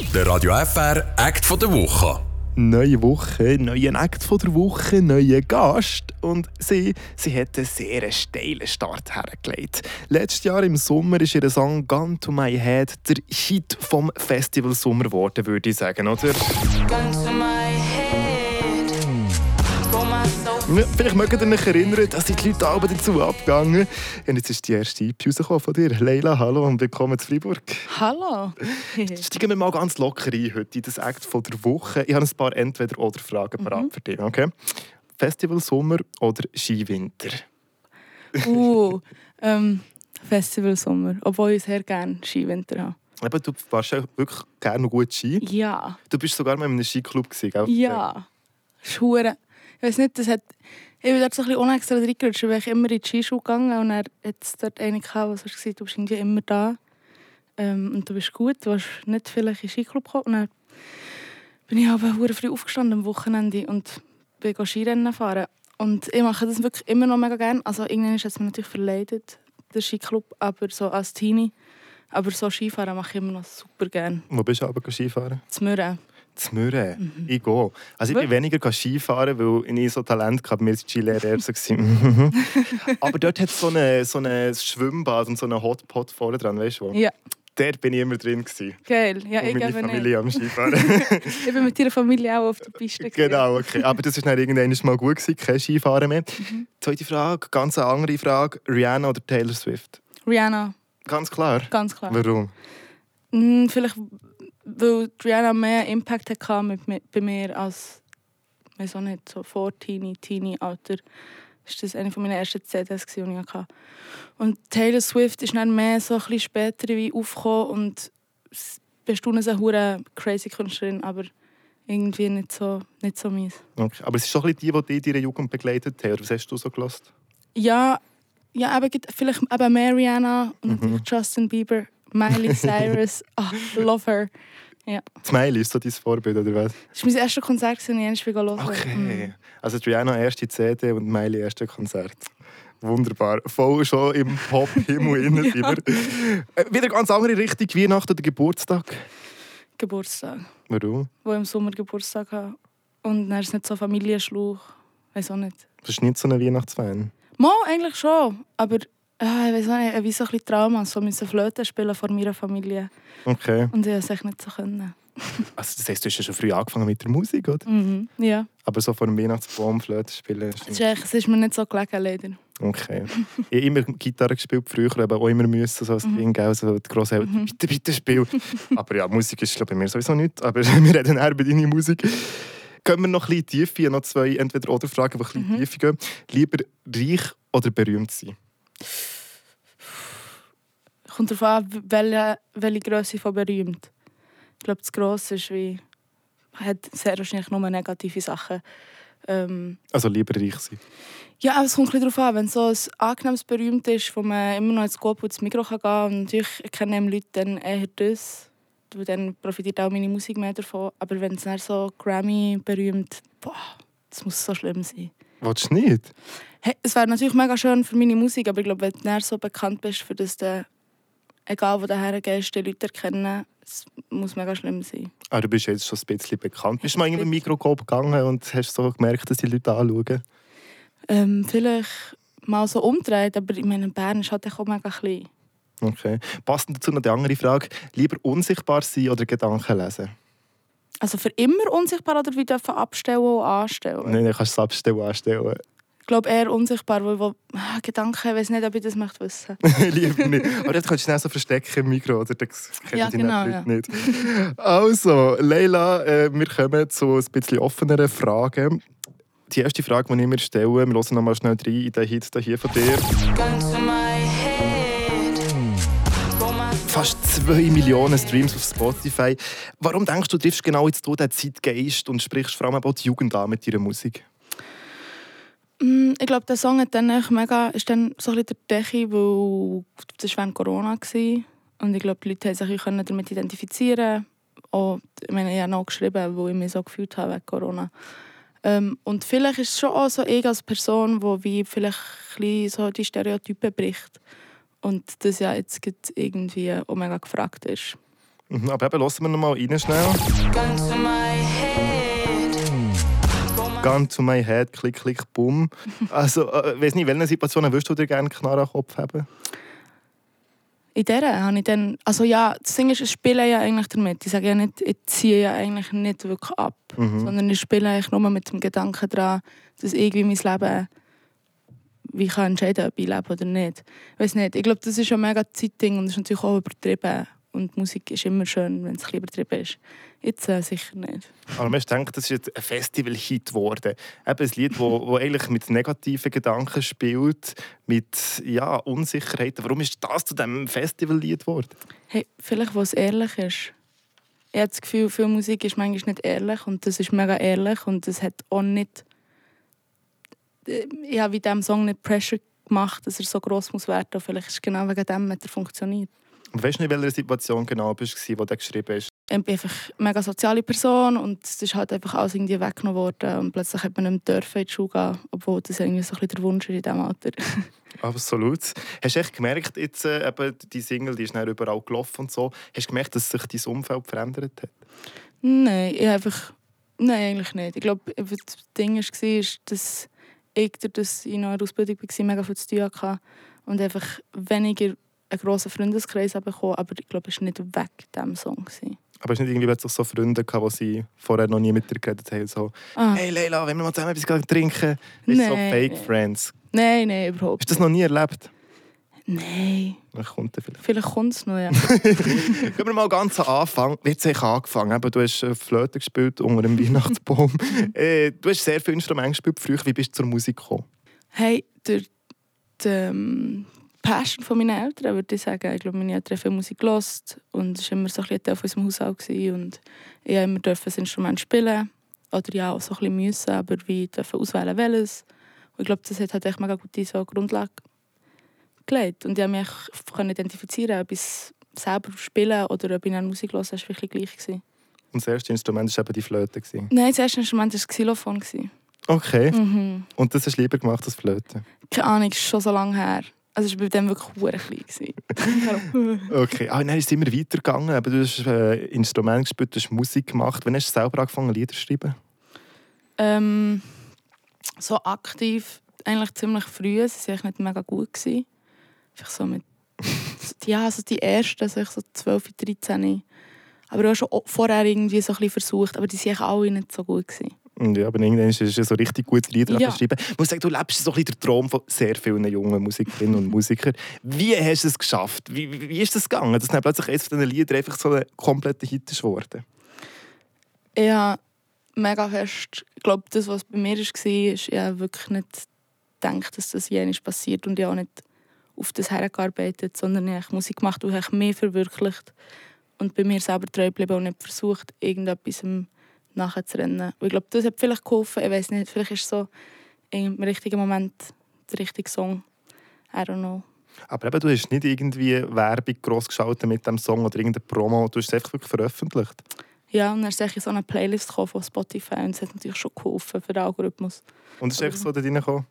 Der Radio FR Act von der Woche. Neue Woche, neuen Act von der Woche, neuer Gast. Und sie, sie hat einen sehr steilen Start hergelegt. Letztes Jahr im Sommer ist ihr Song «Gun to my head» der Hit vom Festival Sommer geworden, würde ich sagen, oder? Ja, Vielleicht mögt ihr euch erinnern, dass sind die Leute alle dazu abgegangen. Und jetzt ist die erste EP rausgekommen von dir. Leila, hallo und willkommen zu Freiburg. Hallo. Steigen wir mal ganz locker ein heute in das Act von der Woche. Ich habe ein paar Entweder-Oder-Fragen Mhm. parat für dich. Okay? Festival Sommer oder Skiwinter? uh, ähm, Festival Sommer. Obwohl ich sehr gerne Skiwinter habe. Eben, du warst ja wirklich gerne gut Ski. Ja. Du bist sogar mal in einem Skiclub gewesen, gell? Ja. Schuhe. Ich weiß nicht, das hat. Ich bin dort so ein bisschen unextra reingerutscht, weil ich immer in die Skischule gegangen und dann hat dort eine gehabt, so gesagt du bist irgendwie immer da. Ähm, und du bist gut, du hast nicht vielleicht in den Skiclub gekommen. Und dann bin ich aber hure früh aufgestanden am Wochenende und bin Skirennen fahren. Und ich mache das wirklich immer noch mega gerne. Also irgendwann ist es mir natürlich verleidet, der Skiclub, aber so als Teenie. Aber so Skifahren mache ich immer noch super gerne. Wo bist du aber Skifahren? Zu Mürren. Zu Mürren. Mhm. Ich gehe. Also ich bin weniger Skifahren, weil ich so Talent hatte. Mir war Skilehrer eher so. Aber dort hat es so ein so eine Schwimmbad und so einen Hotpot vorne dran, weißt du wo? Ja, Dort bin ich immer drin. Gewesen. geil. Ja, und ich meine eben nicht. Familie am Skifahren. Ich bin mit ihrer Familie auch auf der Piste. gewesen. genau, okay. Aber das war dann irgendwann mal gut, gewesen, kein Skifahren mehr. Mhm. Zweite Frage, ganz eine andere Frage. Rihanna oder Taylor Swift? Rihanna, Ganz klar. ganz klar. Warum? Mm, vielleicht, weil Rihanna mehr Impact hatte mit, mit, bei mir als, weiß auch nicht, so vor Teenie, Teenie-Alter. Ist das eine meiner ersten CDs, die ich hatte. Und Taylor Swift ist dann mehr so ein bisschen später wie aufgekommen und s- bestaunen eine hure crazy Künstlerin, aber irgendwie nicht so, nicht so meins. Okay. Aber es ist schon ein bisschen die, die deiner Jugend begleitet. Oder was hast du so gelost? Ja, ja gibt- vielleicht eben mehr Rihanna und natürlich Justin Bieber, Miley Cyrus. Ah, love her. Ja. Smiley ist so dein Vorbild, oder was? Das war mein erstes Konzert, das ich einmal hören Okay. Also die Rihanna erste CD und Miley erste Konzert. Wunderbar. Voll schon im Pop-Himmel innen sind wir. Äh, Wieder ganz andere Richtung, Weihnachten oder Geburtstag. Geburtstag, Warum? wo ich im Sommer Geburtstag habe. Und dann ist es nicht so Familienschluch. Weiß auch nicht. Du bist nicht so ein Weihnachtsfan. Mal eigentlich schon, aber ah, ich weiß nicht, wie so ein bisschen Trauma. So müssen Flöte spielen vor meiner Familie. Okay. Und ich konnte es echt nicht so. Können. Also das heisst, du hast ja schon früh angefangen mit der Musik, oder? Mhm. Ja, Aber so vor dem Weihnachtsbaum Flöte spielen. ist es ist, echt, es ist mir nicht so gelegen, leider. Okay. ich habe immer Gitarre gespielt früher, aber auch immer müssen, so als Mhm. Ding, gell? so die Grosseltern, bitte, bitte spiel. aber ja, Musik ist glaub, ich, bei mir sowieso nicht, aber wir reden eher bei deiner Musik. Gehen wir noch ein bisschen tiefer, noch zwei Entweder-Oder-Fragen, die ein bisschen Mhm. tiefer gehen. Lieber reich oder berühmt sein? Kommt darauf an, welche, welche Größe von berühmt. Ich glaube, das Grosse ist wie. hat sehr wahrscheinlich nur negative Sachen. Ähm, Also lieber reich sein. ja, aber es kommt darauf an, wenn so ein angenehmes Berühmt ist, wo man immer noch ins Coop ins Mikro kann gehen kann. Und natürlich kennen Leute dann eher das. Weil Dann profitiert auch meine Musik mehr davon. Aber wenn es dann so Grammy berühmt, boah, das muss so schlimm sein. Willst du nicht? Hey, es wäre natürlich mega schön für meine Musik, aber ich glaube, wenn du dann so bekannt bist, für das du, egal wo du hergehst, die Leute erkennen, es muss mega schlimm sein. Ah, du bist jetzt schon ein bisschen bekannt. Bist du mal in einen Mikroskop gegangen und hast so gemerkt, dass die Leute anschauen? Ähm, vielleicht mal so umdreht, aber ich meine, Bern ist halt auch mega klein. Okay. Passend dazu noch die andere Frage. Lieber unsichtbar sein oder Gedanken lesen? Also für immer unsichtbar oder wie dürfen abstellen und anstellen? Nein, dann kannst du es abstellen, anstellen. Ich glaube eher unsichtbar, weil wo, ah, Gedanken, ich weiß nicht, ob ich das möchte wissen. Lieber nicht. Aber das kannst du schnell so verstecken im Mikro, oder? Das kennen Ja, die genau, Leute nicht. Also, Leila, äh, wir kommen zu ein bisschen offeneren Fragen. Die erste Frage, die ich mir stelle, wir hören noch mal schnell rein in den Hit hier von dir. Gun to Fast 2 Millionen Streams auf Spotify. Warum denkst du, triffst genau jetzt du Zeitgeist und sprichst vor allem auch die Jugend an mit deiner Musik? Mm, Ich glaube, der Song hat dann mega, ist dann so ein bisschen der Decke, weil das war während Corona. Und ich glaube, die Leute haben sich damit identifizieren auch, ich meine, ich habe noch geschrieben, wo ich mich so gefühlt habe wegen Corona. Ähm, und vielleicht ist es schon auch so ich als Person, die vielleicht so die Stereotypen bricht. Und das ja jetzt irgendwie auch mega gefragt ist. Mhm, aber eben, lassen wir noch mal rein schnell. Gun to my head. Gun to my head, klick, klick, bumm. Also, äh, weiß nicht, in welchen Situationen würdest du dir gerne einen Knarre an den Kopf haben? In der habe ich dann, also ja, das Ding ist, ich spiele ja eigentlich damit. Ich sage ja nicht, ich ziehe ja eigentlich nicht wirklich ab, Mhm. sondern ich spiele eigentlich nur mit dem Gedanken daran, dass irgendwie mein Leben, wie ich kann entscheiden, ob ich lebe oder nicht. Ich weiß nicht, ich glaube, das ist ein mega Zeitding und das ist natürlich auch übertrieben. Und Musik ist immer schön, wenn es ein bisschen übertrieben ist. Jetzt äh, sicher nicht. Aber man denkt, das ist jetzt ein Festival-Hit geworden. Eben ein Lied, wo, wo eigentlich mit negativen Gedanken spielt, mit ja, Unsicherheiten. Warum ist das zu diesem Festival-Lied geworden? Hey, vielleicht, was ehrlich ist. Ich habe das Gefühl, viel Musik ist manchmal nicht ehrlich und das ist mega ehrlich und das hat auch nicht... Ich habe wie diesem Song nicht Pressure gemacht, dass er so gross muss werden muss. Vielleicht ist es genau wegen dem hat er funktioniert. Und weißt du nicht, in welcher Situation genau du warst, wo du geschrieben hast? Ich bin einfach eine mega soziale Person und es ist halt einfach alles irgendwie weggenommen worden und plötzlich hat man nicht mehr dürfen in die Schule gehen, obwohl das irgendwie so ein bisschen der Wunsch ist in diesem Alter. Absolut. Hast du echt gemerkt, jetzt, äh, eben, die Single die ist dann überall gelaufen und so, hast du gemerkt, dass sich dein Umfeld verändert hat? Nein, ich einfach... Nein, eigentlich nicht. Ich glaube, das Ding war, dass ich, dass ich noch in der Ausbildung war, mega viel zu tun hatte und einfach weniger einen grossen Freundeskreis bekommen, aber ich glaube, es war nicht weg diesem Song. gewesen. Aber du nicht irgendwie plötzlich so Freunde gehabt, die sie vorher noch nie mit dir geredet haben? So, Ah, hey Leila, wenn wir mal zusammen etwas trinken? Ist so Nein. Fake Friends. Nein, nein, überhaupt Hast du das noch nie erlebt? Nein, Dann kommt er vielleicht. vielleicht kommt es noch, ja. Gehen wir mal ganz am Anfang. Wie hat es eigentlich angefangen? Eben, du hast äh, Flöte gespielt unter dem Weihnachtsbaum. äh, du hast sehr viele Instrumente gespielt früher. Wie bist du zur Musik gekommen? Hey, durch die ähm, Passion von meinen Eltern, würde ich sagen. Ich glaube, meine Eltern haben viel Musik gehört und es war immer so ein Teil von unserem Haushalt. Und ich durfte immer ein Instrument spielen. Oder ja, auch so ein bisschen müssen, aber wie auswählen, welches. Und ich glaube, das hat halt echt mega gute so Grundlage gelegt. Und ich konnte mich identifizieren, ob ich es selber spielen oder ob ich dann Musik höre, das war wirklich gleich. Gewesen. Und das erste Instrument war eben die Flöte. gewesen. Nein, das erste Instrument war das Xylophon. gewesen. Okay. Mhm. Und das hast du lieber gemacht als Flöte? Keine Ahnung, ist schon so lange her. Also ich war bei dem wirklich sehr klein. Okay. Ah, dann ist es immer weitergegangen. Eben, du hast äh, Instrumente gespielt, du hast Musik gemacht. Wann hast du selber angefangen, Lieder zu schreiben? ähm, so aktiv, eigentlich ziemlich früh. Sie waren eigentlich nicht mega gut. Gewesen. Einfach so mit, ja, also die ersten, so, ich so 12, 13. Aber auch schon vorher irgendwie so ein bisschen versucht, aber die waren eigentlich alle nicht so gut. Gewesen. Ja, aber irgendwann ist es so richtig gute Lieder Ja. geschrieben. Ich muss sagen, du lebst so ein bisschen den Traum von sehr vielen jungen Musikerinnen und Musikern. Wie hast du es geschafft? Wie, wie, ist das gegangen, dass dann plötzlich eines von diesen Liedern einfach so ein kompletter Hit ist geworden? Ich habe mega fest, ich glaube, das, was bei mir war, ist, ich habe wirklich nicht gedacht, dass das jenisch passiert und ich auch nicht auf das hergearbeitet, sondern ich habe Musik gemacht und ich habe mich verwirklicht und bei mir selber treu geblieben und nicht versucht, irgendetwas nachzurennen. Und ich glaube, das hat vielleicht geholfen, ich weiß nicht, vielleicht ist so im richtigen Moment der richtige Song. I don't know. Aber eben, du hast nicht irgendwie Werbung gross geschaltet mit dem Song oder irgendeine Promo, du hast es einfach wirklich veröffentlicht. Ja, und dann ist ich so eine Playlist von Spotify und das hat natürlich schon geholfen für den Algorithmus. Und es ist einfach so da reingekommen.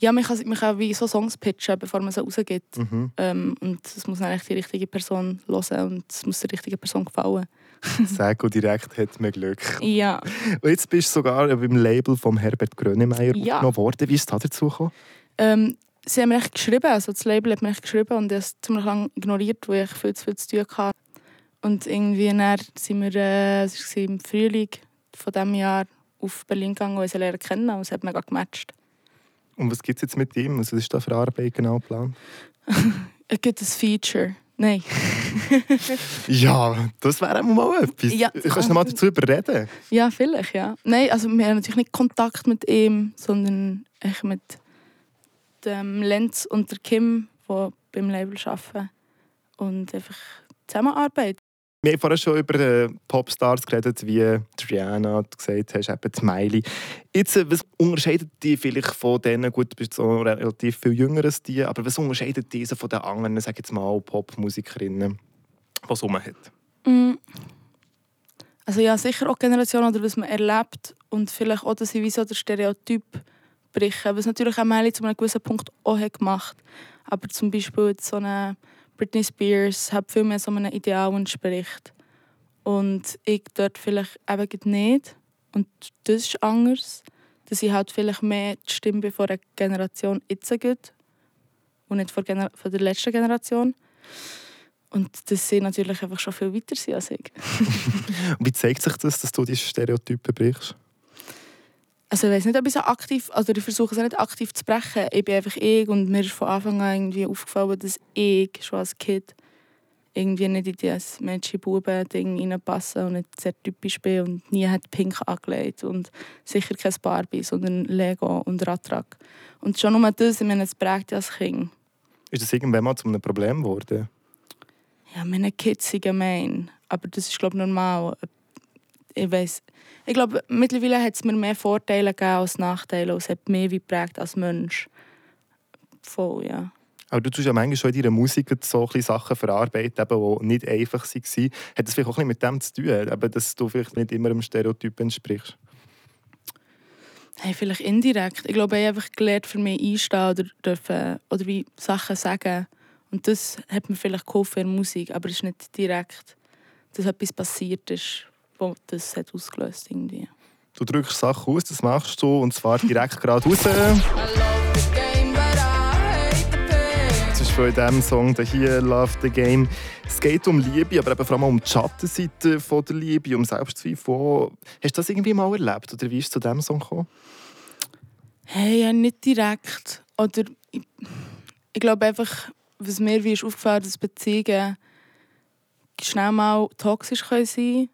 Ja, man kann, man kann wie so Songs pitchen, bevor man sie rausgibt. Mhm. Ähm, und das muss echt die richtige Person hören und es muss der richtigen Person gefallen. Sehr gut direkt hat man Glück. Ja. Und jetzt bist du sogar beim Label von Herbert Grönemeyer Ja. aufgenommen worden. Wie ist es da dazu gekommen? Ähm, sie haben mir echt geschrieben, also das Label hat mir echt geschrieben und ich habe es ziemlich lange ignoriert, weil ich viel zu viel zu tun hatte. Und irgendwie dann sind wir äh, es war im Frühling von diesem Jahr auf Berlin gegangen und sie lernen kennen und es hat mega gematcht. Und was gibt es jetzt mit ihm? Was ist da für Arbeit genau geplant? Es gibt ein Feature. Nein. Ja, das wäre mal etwas. Ja. Kannst du noch mal dazu überreden? Ja, vielleicht, ja. Nein, also wir haben natürlich nicht Kontakt mit ihm, sondern echt mit dem Lenz und der Kim, die beim Label arbeiten. Und einfach Zusammenarbeit. Wir haben vorhin schon über Popstars geredet, wie Triana, du gesagt hast, eben die Miley. Jetzt, äh, was unterscheidet die vielleicht von denen, gut, du bist so relativ viel jünger als die, aber was unterscheidet diese von den anderen, sag jetzt mal, Popmusikerinnen, die es hat? Mm. Also ja, sicher auch Generation oder was man erlebt und vielleicht auch, dass sie wie so der Stereotyp brechen. Was natürlich auch Melly zu einem gewissen Punkt auch hat gemacht Aber zum Beispiel jetzt so eine Britney Spears hat viel mehr so einem Ideal entspricht. Und ich dort vielleicht eben nicht. Und das ist anders. Dass ich halt vielleicht mehr die Stimme von der Generation jetzt gibt und nicht von, der letzten Generation. Und dass sie natürlich einfach schon viel weiter sind als ich. Und wie zeigt sich das, dass du diese Stereotypen brichst? Also ich weiß nicht, ob ich so aktiv, also ich versuche es nicht aktiv zu brechen. Ich bin einfach ich und mir ist von Anfang an irgendwie aufgefallen, dass ich schon als Kind irgendwie nicht in dieses Mädchen-Buben-Ding reinpasse und nicht sehr typisch bin und nie hat Pink angelegt und sicher kein Barbie, sondern Lego und Radtrack. Und schon nur das, ich meine, es prägt ja als Kind. Ist das irgendwann mal zu einem Problem geworden? Ja, meine Kids sind gemein, aber das ist glaube ich normal. Ich weiß, ich glaube mittlerweile hat es mir mehr Vorteile gegeben als Nachteile und es hat mehr wie geprägt als Mensch. Voll, ja. Aber du tust ja manchmal schon in deiner Musik so Sachen verarbeiten, die nicht einfach waren. Hat das vielleicht auch ein bisschen mit dem zu tun, eben, dass du vielleicht nicht immer einem Stereotyp entsprichst? Hey, vielleicht indirekt. Ich glaube, ich habe einfach gelernt, für mich einstehen oder, dürfen, oder wie Sachen sagen. Und das hat mir vielleicht geholfen in der Musik, aber es ist nicht direkt, dass etwas passiert ist, wo das hat ausgelöst irgendwie. Du drückst Sachen aus, das machst du, und zwar direkt gerade raus. I love the game, but I hate the pain. Das ist von diesem Song der hier «Love the Game». Es geht um Liebe, aber eben vor allem um die Schattenseite von der Liebe, um Selbstzweifel. Hast du das irgendwie mal erlebt oder wie ist es zu diesem Song gekommen? Hey, ja, nicht direkt. Oder ich, ich glaube einfach, was mir wie ist aufgefallen dass Beziehungen schnell mal toxisch können sein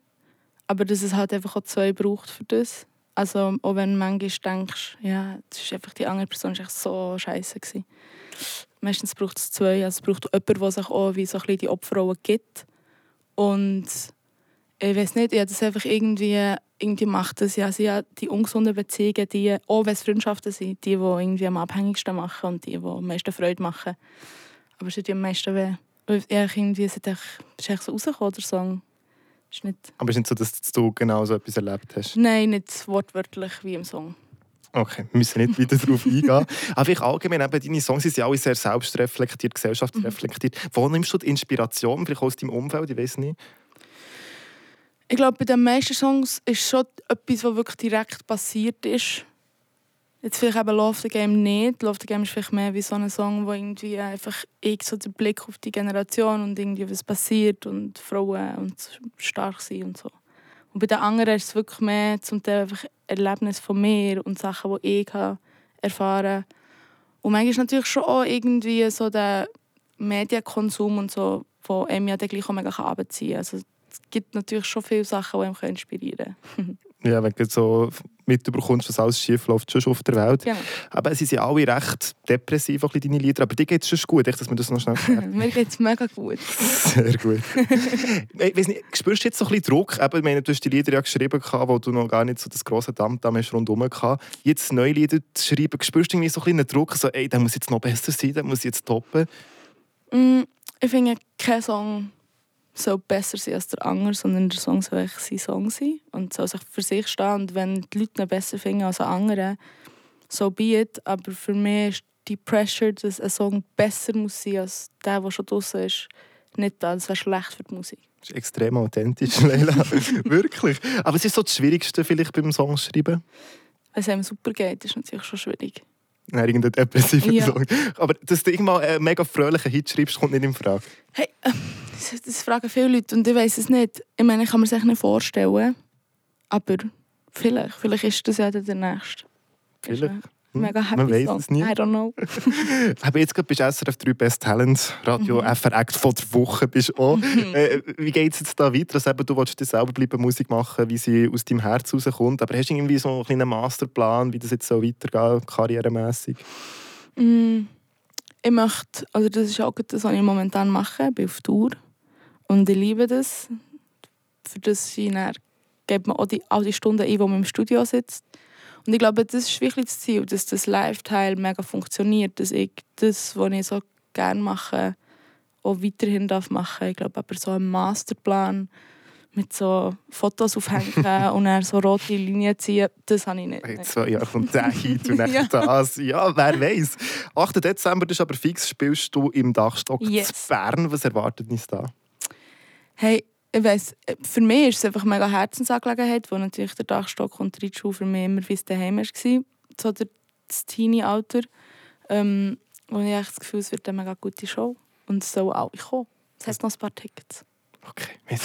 aber dass es halt einfach auch zwei braucht für das. Also auch wenn du manchmal denkst, ja, das ist einfach die andere Person echt so scheiße gewesen. Meistens braucht es zwei. Also es braucht jemanden, der sich auch wie so ein die Opferrolle gibt. Und ich weiß nicht, ich habe das einfach irgendwie, irgendwie macht das ja, sie hat die ungesunden Beziehungen, die, auch wenn es Freundschaften sind, die, die irgendwie am abhängigsten machen und die, die am meisten Freude machen. Aber es tut ja am meisten weh. Ich irgendwie, es ist echt so rausgekommen, der Song. Ist nicht, Aber es ist nicht so, dass du genau so etwas erlebt hast. nein, nicht wortwörtlich wie im Song. Okay, wir müssen nicht weiter darauf eingehen. Aber ich allgemein, eben, deine Songs sind ja alle sehr selbstreflektiert, gesellschaftsreflektiert. Wo nimmst du die Inspiration? Vielleicht aus deinem Umfeld, ich weiß nicht. Ich glaube, bei den meisten Songs ist schon etwas, was wirklich direkt passiert ist. Jetzt vielleicht eben Love the Game nicht. Love the Game ist vielleicht mehr wie so ein Song, wo irgendwie einfach ich so den Blick auf die Generation und irgendwie was passiert und Frauen und stark sein und so. Und bei den anderen ist es wirklich mehr zum Teil einfach Erlebnis von mir und Sachen, die ich erfahren Und manchmal ist natürlich schon auch irgendwie so der Medienkonsum und so, wo einem ja dann gleich auch mega abziehen kann. Also es gibt natürlich schon viele Sachen, die einem inspirieren können. Ja, wenn so mitbekommst, was alles schief läuft, schon auf der Welt. Genau. Aber sie sind alle recht depressiv, auch deine Lieder. Aber dir geht es schon gut, echt, dass wir das noch schnell. Mir geht es mega gut. Sehr gut. ich weiss nicht, spürst du jetzt so ein bisschen Druck? Eben, ich meine, du hast die Lieder ja geschrieben, wo du noch gar nicht so das grosse Damm-Damm hast rundherum gehabt. Jetzt neue Lieder zu schreiben, spürst du irgendwie so ein bisschen einen Druck? So, ey, der muss jetzt noch besser sein, der muss jetzt toppen. Mm, ich finde, kein Song soll besser sein als der andere, sondern der Song soll echt sein Song sein und soll sich für sich stehen. Und wenn die Leute ihn besser finden als ein anderer, so be it. Aber für mich ist die Pressure, dass ein Song besser muss sein als der, der schon draußen ist, nicht da. Das wäre schlecht für die Musik. Das ist extrem authentisch, Leila. Wirklich. Aber es ist so das Schwierigste vielleicht beim Songschreiben. Wenn es einem super geht, ist natürlich schon schwierig. Nein, irgendein depressiver Ja. Song. Aber dass du irgendwann einen mega fröhlichen Hit schreibst, kommt nicht in Frage. Hey, äh, das, fragen viele Leute und ich weiß es nicht. Ich meine, ich kann mir echt nicht vorstellen. Aber vielleicht, vielleicht ist das ja dann der nächste. Vielleicht. Hm, Mega happy man Song. es nie. I don't know. Aber jetzt bist du SRF 3 Best Talent, Radio Mhm. FR Act von der Woche bist auch. äh, wie geht es jetzt da weiter? Also eben, du willst dir selber bleiben Musik machen, wie sie aus deinem Herz rauskommt. Aber hast du irgendwie so einen kleinen Masterplan, wie das jetzt so weitergeht, karrieremässig? Mm, ich möchte, also das ist auch das, was ich momentan mache. Ich bin auf Tour und ich liebe das. Für das ich dann, gibt man auch die, all die Stunden ein, wo man im Studio sitzt. Und ich glaube, das ist wirklich das Ziel, dass das Live-Teil mega funktioniert, dass ich das, was ich so gerne mache, auch weiterhin darf machen. Ich glaube, aber so ein Masterplan mit so Fotos aufhängen und dann so rote Linien ziehen, das habe ich nicht. In zwei Jahren kommt der Hit und Ja. das. Ja, wer weiß. 8. Dezember ist aber fix, spielst du im Dachstock Yes. zu Bern. Was erwartet uns da? Hey, ich weiss, äh, für mich ist es einfach eine mega Herzensangelegenheit, wo natürlich der Dachstock und die Reitschule für mich immer wie es daheim war. So das Teenie-Alter. Ähm, wo ich echt das Gefühl es wird eine mega gute Show. Und es sollen alle kommen. Es hat noch ein paar Tickets. Okay.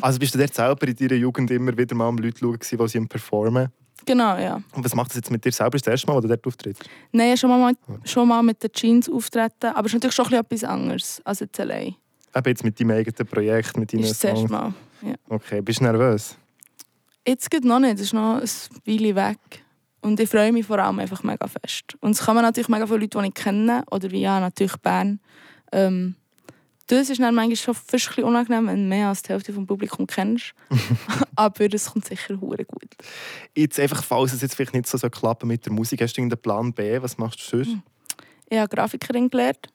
Also bist du dort selber in deiner Jugend immer wieder mal am Leute schauen, die sie performen? Genau, ja. Und was macht das jetzt mit dir selber? Ist das erste Mal, wo du dort auftrittst? Nein, ich habe schon mal, schon mal mit den Jeans auftreten, aber es ist natürlich schon etwas anderes als jetzt allein. Eben jetzt mit deinem eigenen Projekt, mit deinen Ist das Songs. Mal. Ja. Okay, bist du nervös? Jetzt geht noch nicht, es ist noch ein Weile weg. Und ich freue mich vor allem einfach mega fest. Und es kommen natürlich mega viele Leute, die ich kenne, oder wie ja, natürlich Bern. Ähm, das ist dann manchmal schon fast ein bisschen unangenehm, wenn du mehr als die Hälfte vom Publikum kennst. Aber es kommt sicher hure gut. Jetzt einfach, falls es jetzt vielleicht nicht so klappen mit der Musik, hast du irgendeinen Plan B? Was machst du sonst? Hm. Ich habe Grafikerin gelernt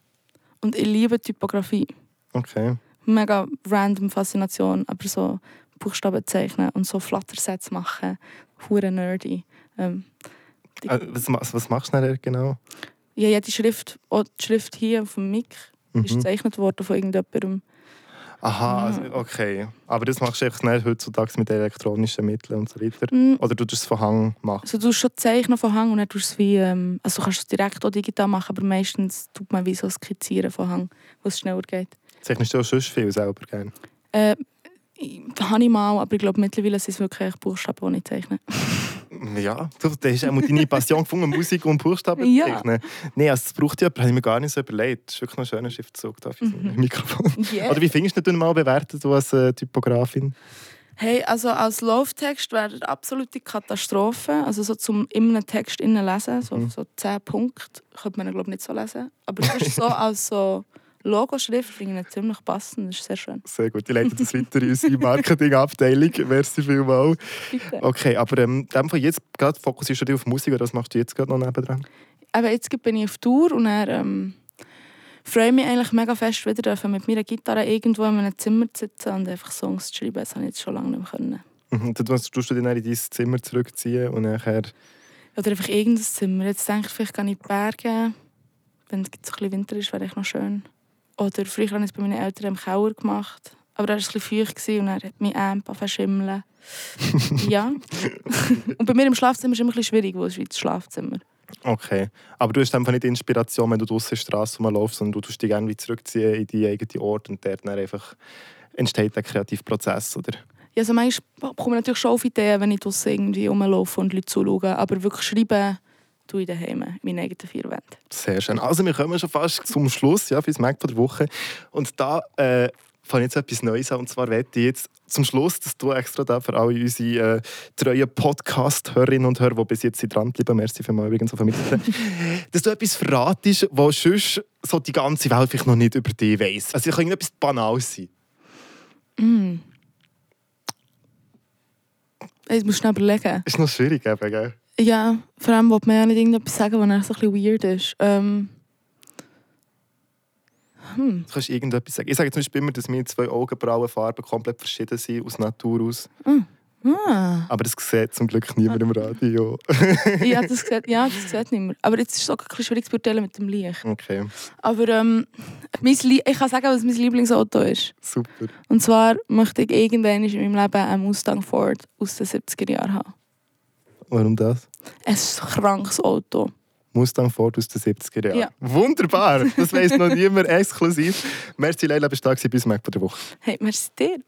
und ich liebe Typografie. Okay. Mega random Faszination, aber so Buchstaben zeichnen und so Flattersets machen, hure nerdy. Ähm, die- Äh, was, was machst du nachher genau? Ja, jede Schrift, auch die Schrift hier vom Mic, ist Mhm. gezeichnet worden von irgendjemandem. Aha, also, okay. Aber das machst du einfach nicht heutzutage mit elektronischen Mitteln und so weiter? Mm, Oder du das von Hang machen? Also du tust schon zeichnen von Hang und dann tust du es wie, ähm, also du kannst es direkt auch digital machen, aber meistens tut man wie so skizzieren von Hang, wo es schneller geht. Zeichnest du auch sonst viel selber gerne? Äh, habe ich mal, aber ich glaube mittlerweile sind es wirklich Buchstaben, die ich zeichne. Ja, du, das ist auch deine Passion gefunden, Musik und Buchstaben Ja. zu zeichnen. Nein, also das braucht ja jemand, habe ich mir gar nicht so überlegt. Das ist wirklich noch ein schöner Schriftzug da für ein Mikrofon. Yeah. Oder wie findest du den mal bewertet, du als äh, Typografin? Hey, also als Lauftext wäre eine absolute Katastrophe. Also so zum in einem Text innen lesen, so, so 10 Punkte, könnte man glaube ich nicht so lesen. Aber das ist so als so Logoschrift finde ich ziemlich passend, das ist sehr schön. Sehr gut, ich leite das weiter in unsere Marketingabteilung. Merci vielmals. Bitte. Okay, aber ähm, in dem Fall jetzt gerade fokussierst du dich auf Musik oder was machst du jetzt gerade noch nebendran? Aber jetzt bin ich auf Tour und dann, ähm, freue mich eigentlich mega fest, wieder mit meiner Gitarre irgendwo in einem Zimmer zu sitzen und einfach Songs zu schreiben. Das habe ich jetzt schon lange nicht mehr können. Mhm, Dann tust du dich dann in dein Zimmer zurückziehen und nachher... Oder einfach irgendein Zimmer. Jetzt denke ich, vielleicht gehe ich in die Berge. Wenn es ein bisschen Winter ist, wäre ich noch schön. Oder früher habe ich es bei meinen Eltern im Keller gemacht. Aber da war ein bisschen feucht und dann hat mein Amp verschimmeln. ja. und bei mir im Schlafzimmer ist es immer ein bisschen schwierig, wo es das Schlafzimmer. Okay, aber du hast einfach nicht Inspiration, wenn du draußen Straße rumläufst, sondern du tust dich gerne zurückziehen in deinen eigenen Ort und dort dann einfach entsteht der kreative Prozess, oder? Ja, also manchmal komme ich natürlich schon auf Ideen, wenn ich draussen irgendwie rumlaufe und Leute zuschauen. Aber wirklich schreiben tue ich daheim, in meinen eigenen vier Wänden. Sehr schön. Also wir kommen schon fast zum Schluss ja, für das Mac der Woche. Und da äh, fange ich jetzt etwas Neues an. Und zwar wette ich jetzt zum Schluss, dass du extra da für alle unsere äh, treuen Podcast-Hörerinnen und Hörer, die bis jetzt sind dranbleiben, merci für mal übrigens auf vermitteln, dass du etwas verratest, was sonst so die ganze Welt vielleicht noch nicht über dich weiss. Also es kann irgendetwas Banales sein. Mm. Ich muss schnell überlegen. Ist noch schwierig, eben, gell? Ja, vor allem wollte man ja nicht irgendetwas sagen, was eigentlich so ein bisschen weird ist. Ähm, hm. Du kannst irgendetwas sagen. Ich sage zum Beispiel immer, dass meine zwei Augenbrauenfarben komplett verschieden sind aus Natur aus. Ah. Aber das sieht zum Glück niemand im Radio. ja, das sieht, ja, das sieht nicht mehr. Aber jetzt ist es auch ein bisschen schwierig zu beurteilen mit dem Licht. Okay, Aber ähm, mein Lie ich kann sagen, was mein Lieblingsauto ist. super. Und zwar möchte ich irgendwann in meinem Leben einen Mustang Ford aus den 70er Jahren haben. Warum das? Ein krankes Auto. Mustang Ford aus den 70er Jahren. Ja. Wunderbar! Das weiss noch niemand exklusiv. Merci, Leila, bist du da gewesen bei uns Mac der Woche. Hey, merci dir.